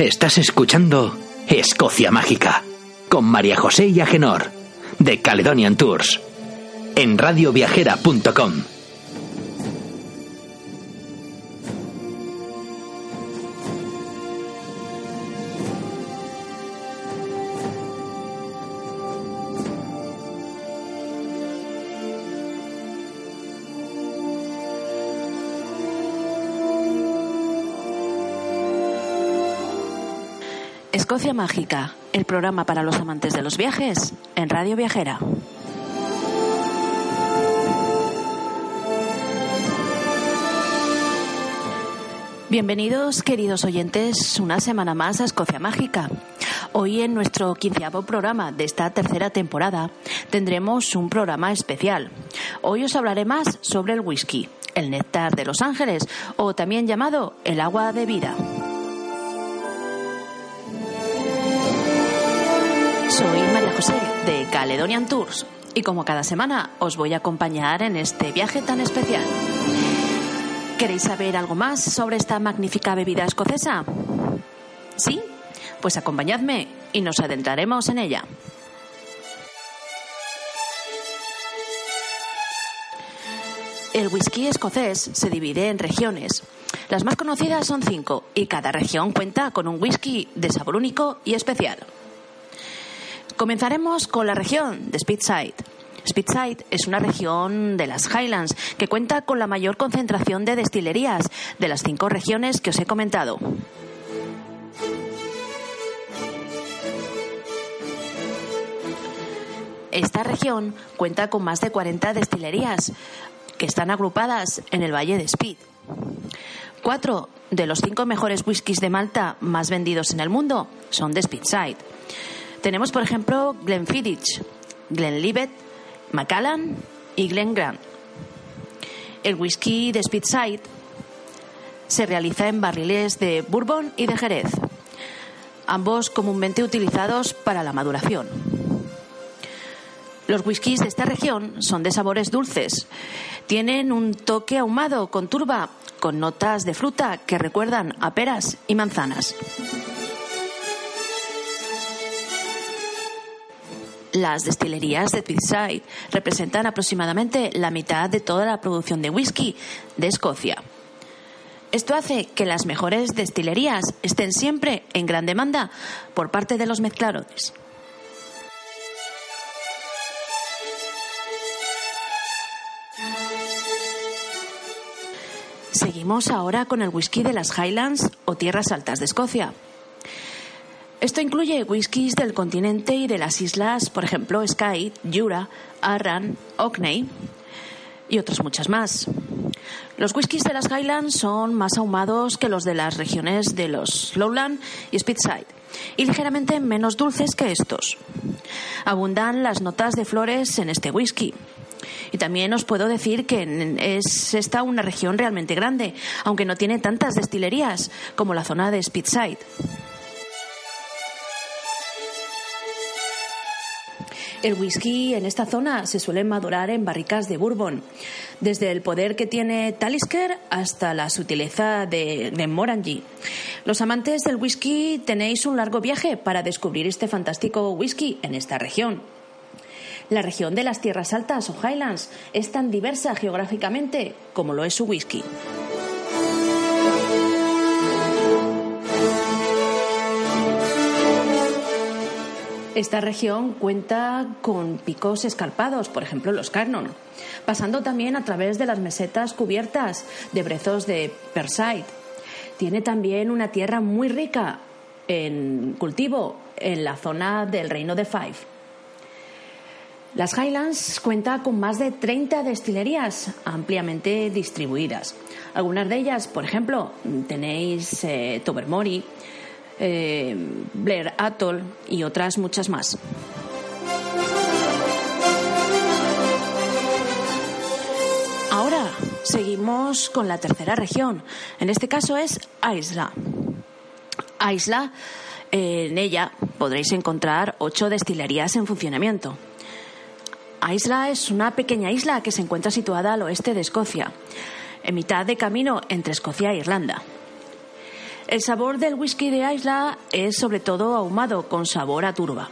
Estás escuchando Escocia Mágica con María José y Agenor de Caledonian Tours en radioviajera.com. Escocia Mágica, el programa para los amantes de los viajes en Radio Viajera. Bienvenidos, queridos oyentes, una semana más a Escocia Mágica. Hoy en nuestro quinceavo programa de esta tercera temporada tendremos un programa especial. Hoy os hablaré más sobre el whisky, el néctar de Los Ángeles o también llamado el agua de vida. José de Caledonian Tours y como cada semana os voy a acompañar en este viaje tan especial. ¿Queréis saber algo más sobre esta magnífica bebida escocesa? ¿Sí? Pues acompañadme y nos adentraremos en ella. El whisky escocés se divide en regiones. Las más conocidas son cinco y cada región cuenta con un whisky de sabor único y especial. Comenzaremos con la región de Speedside. Speedside es una región de las Highlands que cuenta con la mayor concentración de destilerías de las cinco regiones que os he comentado. Esta región cuenta con más de 40 destilerías que están agrupadas en el Valle de Speed. Cuatro de los cinco mejores whiskies de Malta más vendidos en el mundo son de Speedside. Tenemos, por ejemplo, Glenfiddich, Glenlivet, Macallan y Glen Grant. El whisky de Speedside se realiza en barriles de Bourbon y de Jerez, ambos comúnmente utilizados para la maduración. Los whiskies de esta región son de sabores dulces. Tienen un toque ahumado con turba, con notas de fruta que recuerdan a peras y manzanas. Las destilerías de Speedside representan aproximadamente la mitad de toda la producción de whisky de Escocia. Esto hace que las mejores destilerías estén siempre en gran demanda por parte de los mezcladores. Seguimos ahora con el whisky de las Highlands o tierras altas de Escocia. Esto incluye whiskies del continente y de las islas, por ejemplo, Skye, Jura, Arran, Orkney y otras muchas más. Los whiskies de las Highlands son más ahumados que los de las regiones de los Lowland y Speedside y ligeramente menos dulces que estos. Abundan las notas de flores en este whisky. Y también os puedo decir que es esta una región realmente grande, aunque no tiene tantas destilerías como la zona de Speedside. El whisky en esta zona se suele madurar en barricas de bourbon, desde el poder que tiene Talisker hasta la sutileza de, de Morangi. Los amantes del whisky tenéis un largo viaje para descubrir este fantástico whisky en esta región. La región de las tierras altas o Highlands es tan diversa geográficamente como lo es su whisky. Esta región cuenta con picos escarpados, por ejemplo los Carnon, pasando también a través de las mesetas cubiertas de brezos de Perside. Tiene también una tierra muy rica en cultivo en la zona del reino de Fife. Las Highlands cuenta con más de 30 destilerías ampliamente distribuidas. Algunas de ellas, por ejemplo, tenéis eh, Tobermory, eh, Blair Atoll y otras muchas más. Ahora seguimos con la tercera región. En este caso es Isla. Isla, en ella podréis encontrar ocho destilerías en funcionamiento. Isla es una pequeña isla que se encuentra situada al oeste de Escocia, en mitad de camino entre Escocia e Irlanda. El sabor del whisky de Isla es sobre todo ahumado, con sabor a turba.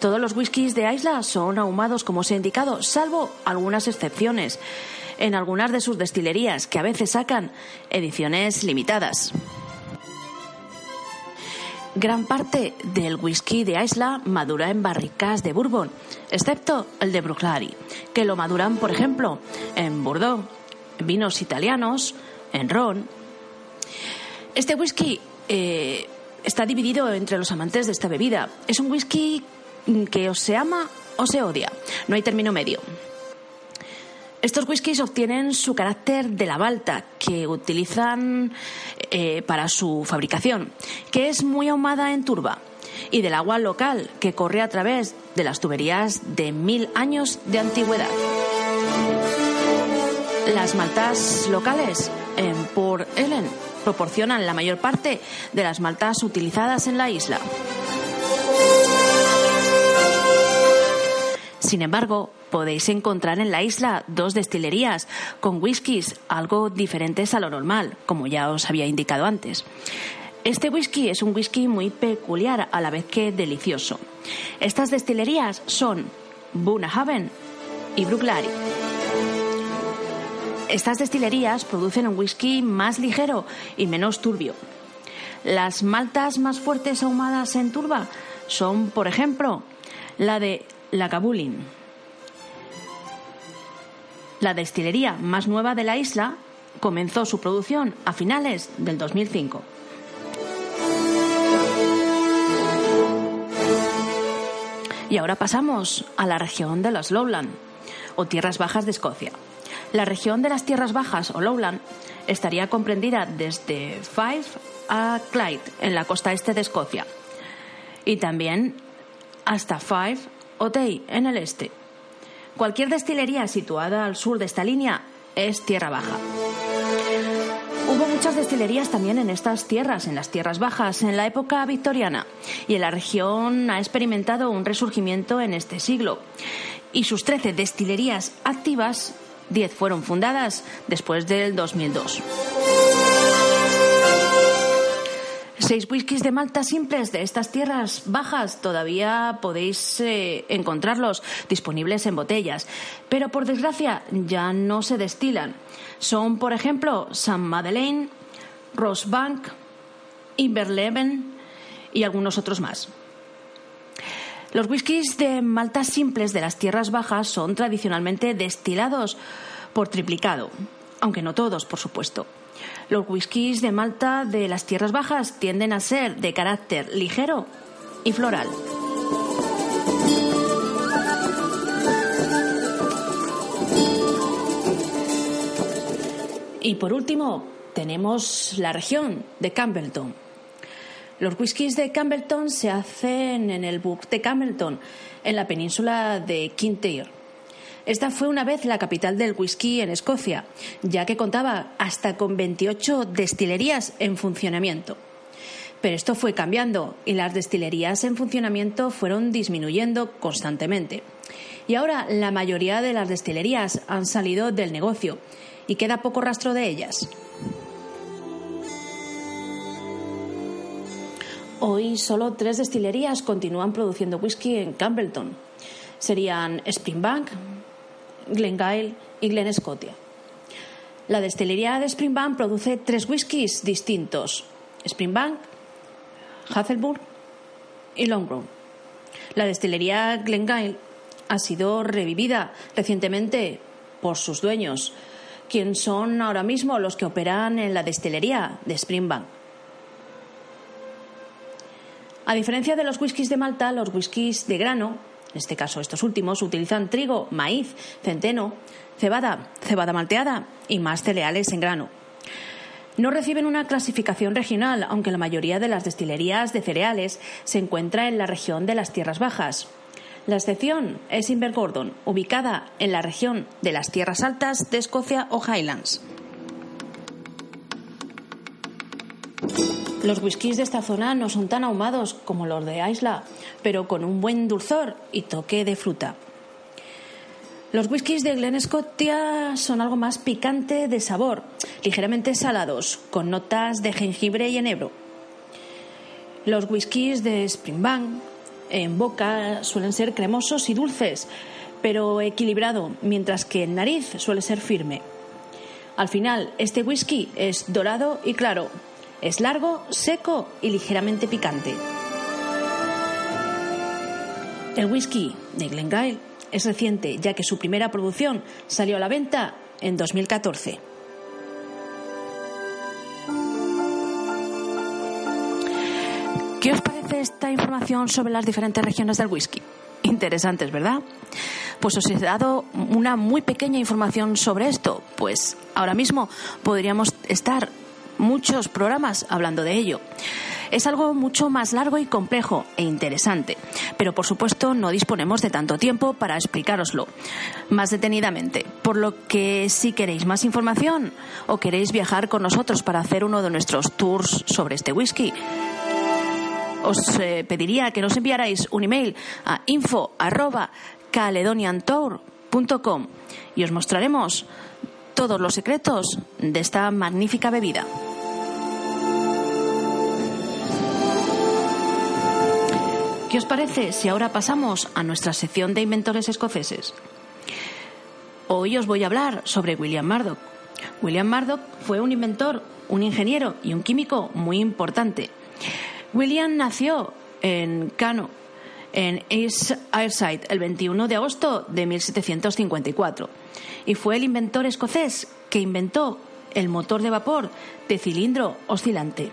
Todos los whiskies de Isla son ahumados como se ha indicado, salvo algunas excepciones en algunas de sus destilerías, que a veces sacan ediciones limitadas. Gran parte del whisky de Isla madura en barricas de bourbon, excepto el de Bruichladdich, que lo maduran, por ejemplo, en Bordeaux, vinos italianos, en ron. Este whisky eh, está dividido entre los amantes de esta bebida. Es un whisky que se ama o se odia. No hay término medio. Estos whiskies obtienen su carácter de la balta que utilizan eh, para su fabricación, que es muy ahumada en turba, y del agua local que corre a través de las tuberías de mil años de antigüedad. Las maltas locales en Port Ellen proporcionan la mayor parte de las maltas utilizadas en la isla. Sin embargo, podéis encontrar en la isla dos destilerías con whiskies algo diferentes a lo normal, como ya os había indicado antes. Este whisky es un whisky muy peculiar a la vez que delicioso. Estas destilerías son Bunnahabhain y Bruichladdich. Estas destilerías producen un whisky más ligero y menos turbio. Las maltas más fuertes ahumadas en turba son, por ejemplo, la de la Cabulin. La destilería más nueva de la isla comenzó su producción a finales del 2005. Y ahora pasamos a la región de los Lowland, o tierras bajas de Escocia. La región de las tierras bajas, o Lowland, estaría comprendida desde Fife a Clyde, en la costa este de Escocia, y también hasta Fife Otey, en el este. Cualquier destilería situada al sur de esta línea es tierra baja. Hubo muchas destilerías también en estas tierras, en las tierras bajas, en la época victoriana, y en la región ha experimentado un resurgimiento en este siglo. Y sus 13 destilerías activas, 10 fueron fundadas después del 2002. Seis whiskies de Malta simples de estas tierras bajas todavía podéis eh, encontrarlos disponibles en botellas, pero por desgracia ya no se destilan. Son, por ejemplo, San Madeleine, Rosebank, Inverleven y algunos otros más. Los whiskies de Malta simples de las tierras bajas son tradicionalmente destilados por triplicado, aunque no todos, por supuesto. Los whiskies de Malta de las tierras bajas tienden a ser de carácter ligero y floral. Y por último, tenemos la región de Campbellton. Los whiskies de Campbellton se hacen en el Book de Campbellton, en la península de Kintyre. Esta fue una vez la capital del whisky en Escocia, ya que contaba hasta con 28 destilerías en funcionamiento. Pero esto fue cambiando y las destilerías en funcionamiento fueron disminuyendo constantemente. Y ahora la mayoría de las destilerías han salido del negocio y queda poco rastro de ellas. Hoy solo tres destilerías continúan produciendo whisky en Campbellton. Serían Springbank, Glengyle y Glen Scotia. La destilería de Springbank produce tres whiskies distintos: Springbank, Hazelburg y Longrown. La destilería Glengyle ha sido revivida recientemente por sus dueños, quienes son ahora mismo los que operan en la destilería de Springbank. A diferencia de los whiskies de Malta, los whiskies de grano en este caso estos últimos, utilizan trigo, maíz, centeno, cebada, cebada malteada y más cereales en grano. No reciben una clasificación regional, aunque la mayoría de las destilerías de cereales se encuentra en la región de las tierras bajas. La excepción es Invergordon, ubicada en la región de las tierras altas de Escocia o Highlands. Los whiskies de esta zona no son tan ahumados como los de Isla, pero con un buen dulzor y toque de fruta. Los whiskies de Glen Scotia son algo más picante de sabor, ligeramente salados, con notas de jengibre y enebro. Los whiskies de Springbank en boca suelen ser cremosos y dulces, pero equilibrado, mientras que en nariz suele ser firme. Al final, este whisky es dorado y claro, es largo, seco y ligeramente picante. El whisky de Glengyle es reciente, ya que su primera producción salió a la venta en 2014. ¿Qué os parece esta información sobre las diferentes regiones del whisky? Interesantes, ¿verdad? Pues os he dado una muy pequeña información sobre esto, pues ahora mismo podríamos estar muchos programas hablando de ello. Es algo mucho más largo y complejo e interesante, pero por supuesto no disponemos de tanto tiempo para explicároslo más detenidamente, por lo que si queréis más información o queréis viajar con nosotros para hacer uno de nuestros tours sobre este whisky, os eh, pediría que nos enviarais un email a info@caledoniantour.com y os mostraremos todos los secretos de esta magnífica bebida. ¿Qué os parece si ahora pasamos a nuestra sección de inventores escoceses? Hoy os voy a hablar sobre William Murdoch. William Murdoch fue un inventor, un ingeniero y un químico muy importante. William nació en Cano, en East el 21 de agosto de 1754, y fue el inventor escocés que inventó el motor de vapor de cilindro oscilante.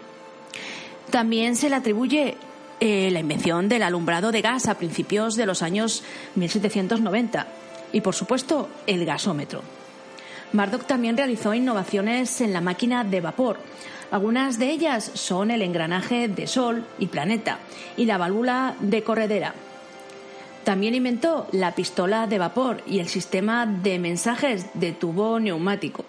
También se le atribuye eh, la invención del alumbrado de gas a principios de los años 1790 y, por supuesto, el gasómetro. Murdoch también realizó innovaciones en la máquina de vapor. Algunas de ellas son el engranaje de Sol y Planeta y la válvula de corredera. También inventó la pistola de vapor y el sistema de mensajes de tubo neumático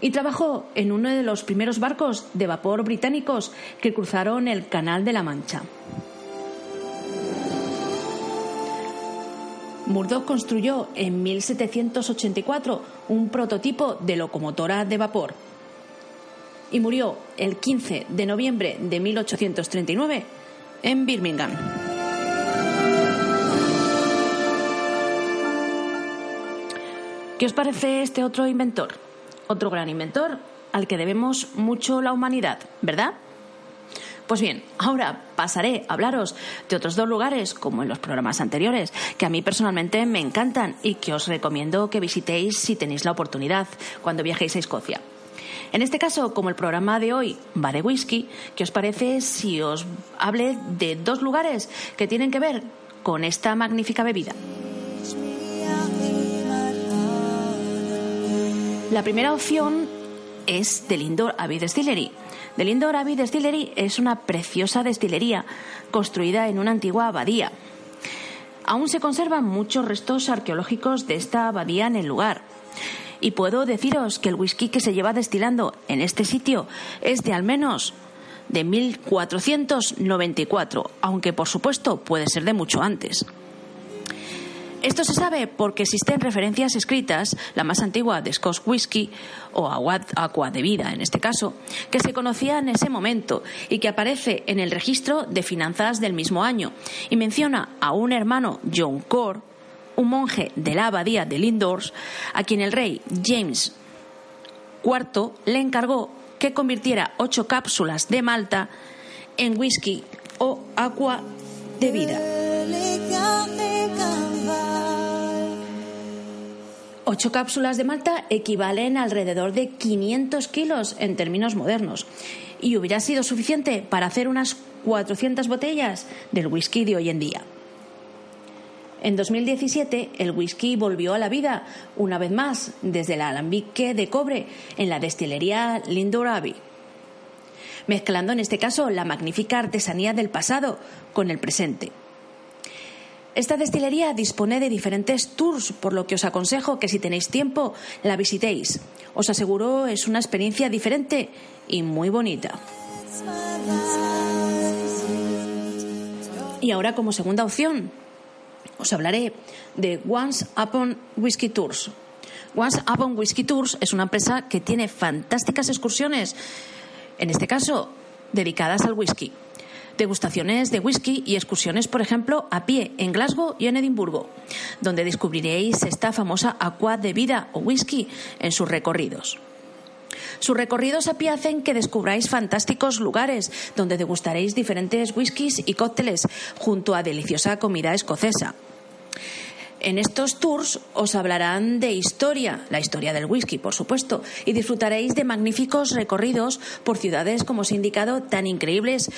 y trabajó en uno de los primeros barcos de vapor británicos que cruzaron el Canal de la Mancha. Murdoch construyó en 1784 un prototipo de locomotora de vapor y murió el 15 de noviembre de 1839 en Birmingham. ¿Qué os parece este otro inventor? otro gran inventor al que debemos mucho la humanidad, ¿verdad? Pues bien, ahora pasaré a hablaros de otros dos lugares, como en los programas anteriores, que a mí personalmente me encantan y que os recomiendo que visitéis si tenéis la oportunidad cuando viajéis a Escocia. En este caso, como el programa de hoy va de whisky, ¿qué os parece si os hable de dos lugares que tienen que ver con esta magnífica bebida? La primera opción es del Indoor Abbey Distillery. Del Indoor Abbey Distillery es una preciosa destilería construida en una antigua abadía. Aún se conservan muchos restos arqueológicos de esta abadía en el lugar. Y puedo deciros que el whisky que se lleva destilando en este sitio es de al menos de 1494, aunque por supuesto puede ser de mucho antes. Esto se sabe porque existen referencias escritas, la más antigua de Scotch Whisky, o Aqua de Vida en este caso, que se conocía en ese momento y que aparece en el registro de finanzas del mismo año, y menciona a un hermano John Core, un monje de la abadía de Lindors, a quien el rey James IV le encargó que convirtiera ocho cápsulas de Malta en whisky o agua de vida. Ocho cápsulas de malta equivalen a alrededor de 500 kilos en términos modernos y hubiera sido suficiente para hacer unas 400 botellas del whisky de hoy en día. En 2017, el whisky volvió a la vida una vez más desde el alambique de cobre en la destilería Lindor Abbey, mezclando en este caso la magnífica artesanía del pasado con el presente. Esta destilería dispone de diferentes tours, por lo que os aconsejo que si tenéis tiempo la visitéis. Os aseguro es una experiencia diferente y muy bonita. Y ahora como segunda opción os hablaré de Once Upon Whiskey Tours. Once Upon Whiskey Tours es una empresa que tiene fantásticas excursiones, en este caso dedicadas al whisky. Degustaciones de whisky y excursiones, por ejemplo, a pie en Glasgow y en Edimburgo, donde descubriréis esta famosa aqua de vida o whisky en sus recorridos. Sus recorridos a pie hacen que descubráis fantásticos lugares donde degustaréis diferentes whiskies y cócteles junto a deliciosa comida escocesa. En estos tours os hablarán de historia, la historia del whisky, por supuesto, y disfrutaréis de magníficos recorridos por ciudades, como os he indicado, tan increíbles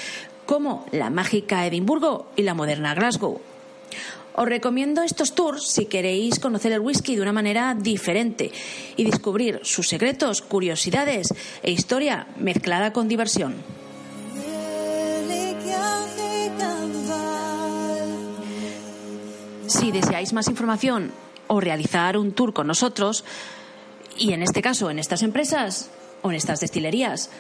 como la mágica Edimburgo y la moderna Glasgow. Os recomiendo estos tours si queréis conocer el whisky de una manera diferente y descubrir sus secretos, curiosidades e historia mezclada con diversión. Si deseáis más información o realizar un tour con nosotros, y en este caso en estas empresas o en estas destilerías,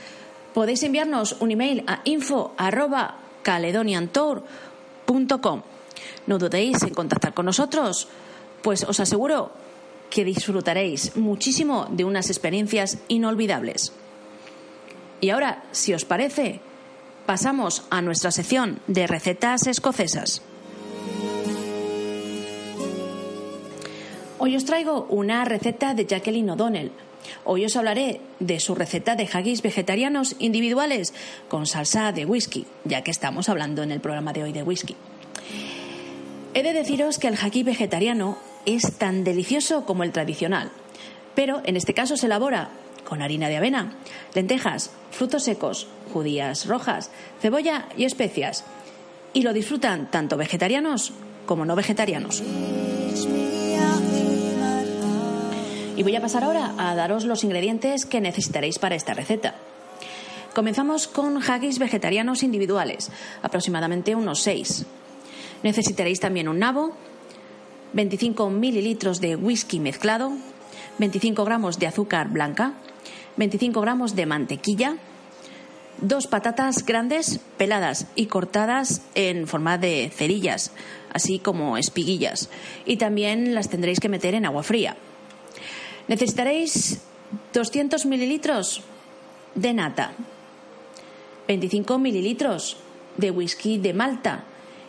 podéis enviarnos un email a info@caledoniantour.com. No dudéis en contactar con nosotros, pues os aseguro que disfrutaréis muchísimo de unas experiencias inolvidables. Y ahora, si os parece, pasamos a nuestra sección de recetas escocesas. Hoy os traigo una receta de Jacqueline O'Donnell. Hoy os hablaré de su receta de haggis vegetarianos individuales con salsa de whisky, ya que estamos hablando en el programa de hoy de whisky. He de deciros que el haggis vegetariano es tan delicioso como el tradicional, pero en este caso se elabora con harina de avena, lentejas, frutos secos, judías rojas, cebolla y especias, y lo disfrutan tanto vegetarianos como no vegetarianos. Y voy a pasar ahora a daros los ingredientes que necesitaréis para esta receta. Comenzamos con haggis vegetarianos individuales, aproximadamente unos 6. Necesitaréis también un nabo, 25 mililitros de whisky mezclado, 25 gramos de azúcar blanca, 25 gramos de mantequilla, dos patatas grandes peladas y cortadas en forma de cerillas, así como espiguillas, y también las tendréis que meter en agua fría. Necesitaréis 200 mililitros de nata, 25 mililitros de whisky de Malta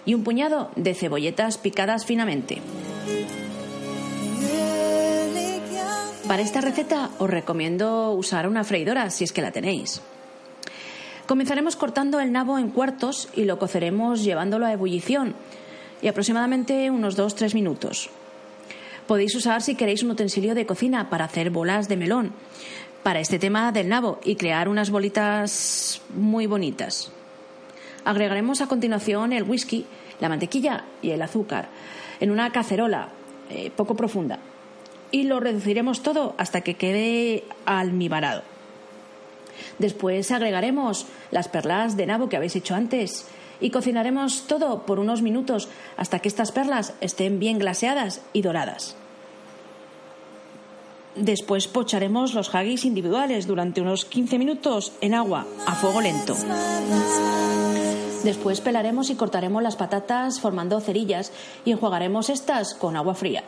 y un puñado de cebolletas picadas finamente. Para esta receta os recomiendo usar una freidora si es que la tenéis. Comenzaremos cortando el nabo en cuartos y lo coceremos llevándolo a ebullición y aproximadamente unos 2-3 minutos. Podéis usar si queréis un utensilio de cocina para hacer bolas de melón para este tema del nabo y crear unas bolitas muy bonitas. Agregaremos a continuación el whisky, la mantequilla y el azúcar en una cacerola eh, poco profunda y lo reduciremos todo hasta que quede almibarado. Después agregaremos las perlas de nabo que habéis hecho antes y cocinaremos todo por unos minutos hasta que estas perlas estén bien glaseadas y doradas. Después pocharemos los haggis individuales durante unos 15 minutos en agua a fuego lento. Después pelaremos y cortaremos las patatas formando cerillas y enjuagaremos estas con agua fría.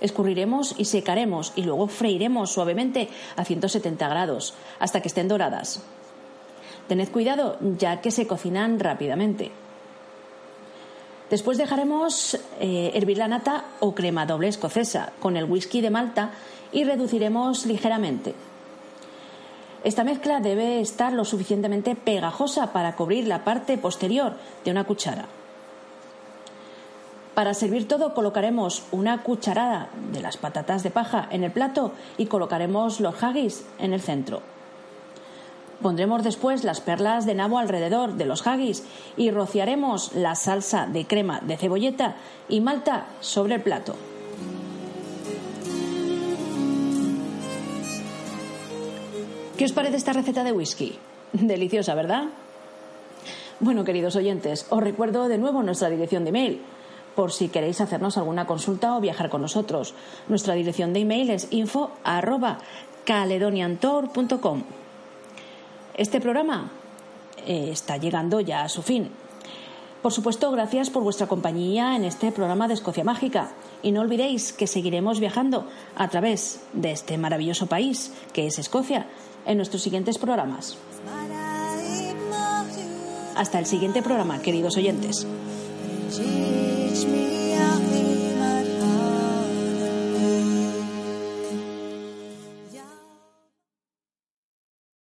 Escurriremos y secaremos y luego freiremos suavemente a 170 grados hasta que estén doradas. Tened cuidado ya que se cocinan rápidamente. Después dejaremos eh, hervir la nata o crema doble escocesa con el whisky de Malta y reduciremos ligeramente. Esta mezcla debe estar lo suficientemente pegajosa para cubrir la parte posterior de una cuchara. Para servir todo colocaremos una cucharada de las patatas de paja en el plato y colocaremos los haggis en el centro. Pondremos después las perlas de nabo alrededor de los haggis y rociaremos la salsa de crema de cebolleta y malta sobre el plato. ¿Qué os parece esta receta de whisky? Deliciosa, ¿verdad? Bueno, queridos oyentes, os recuerdo de nuevo nuestra dirección de email por si queréis hacernos alguna consulta o viajar con nosotros. Nuestra dirección de email es info@caledoniantour.com. Este programa eh, está llegando ya a su fin. Por supuesto, gracias por vuestra compañía en este programa de Escocia Mágica. Y no olvidéis que seguiremos viajando a través de este maravilloso país que es Escocia en nuestros siguientes programas. Hasta el siguiente programa, queridos oyentes.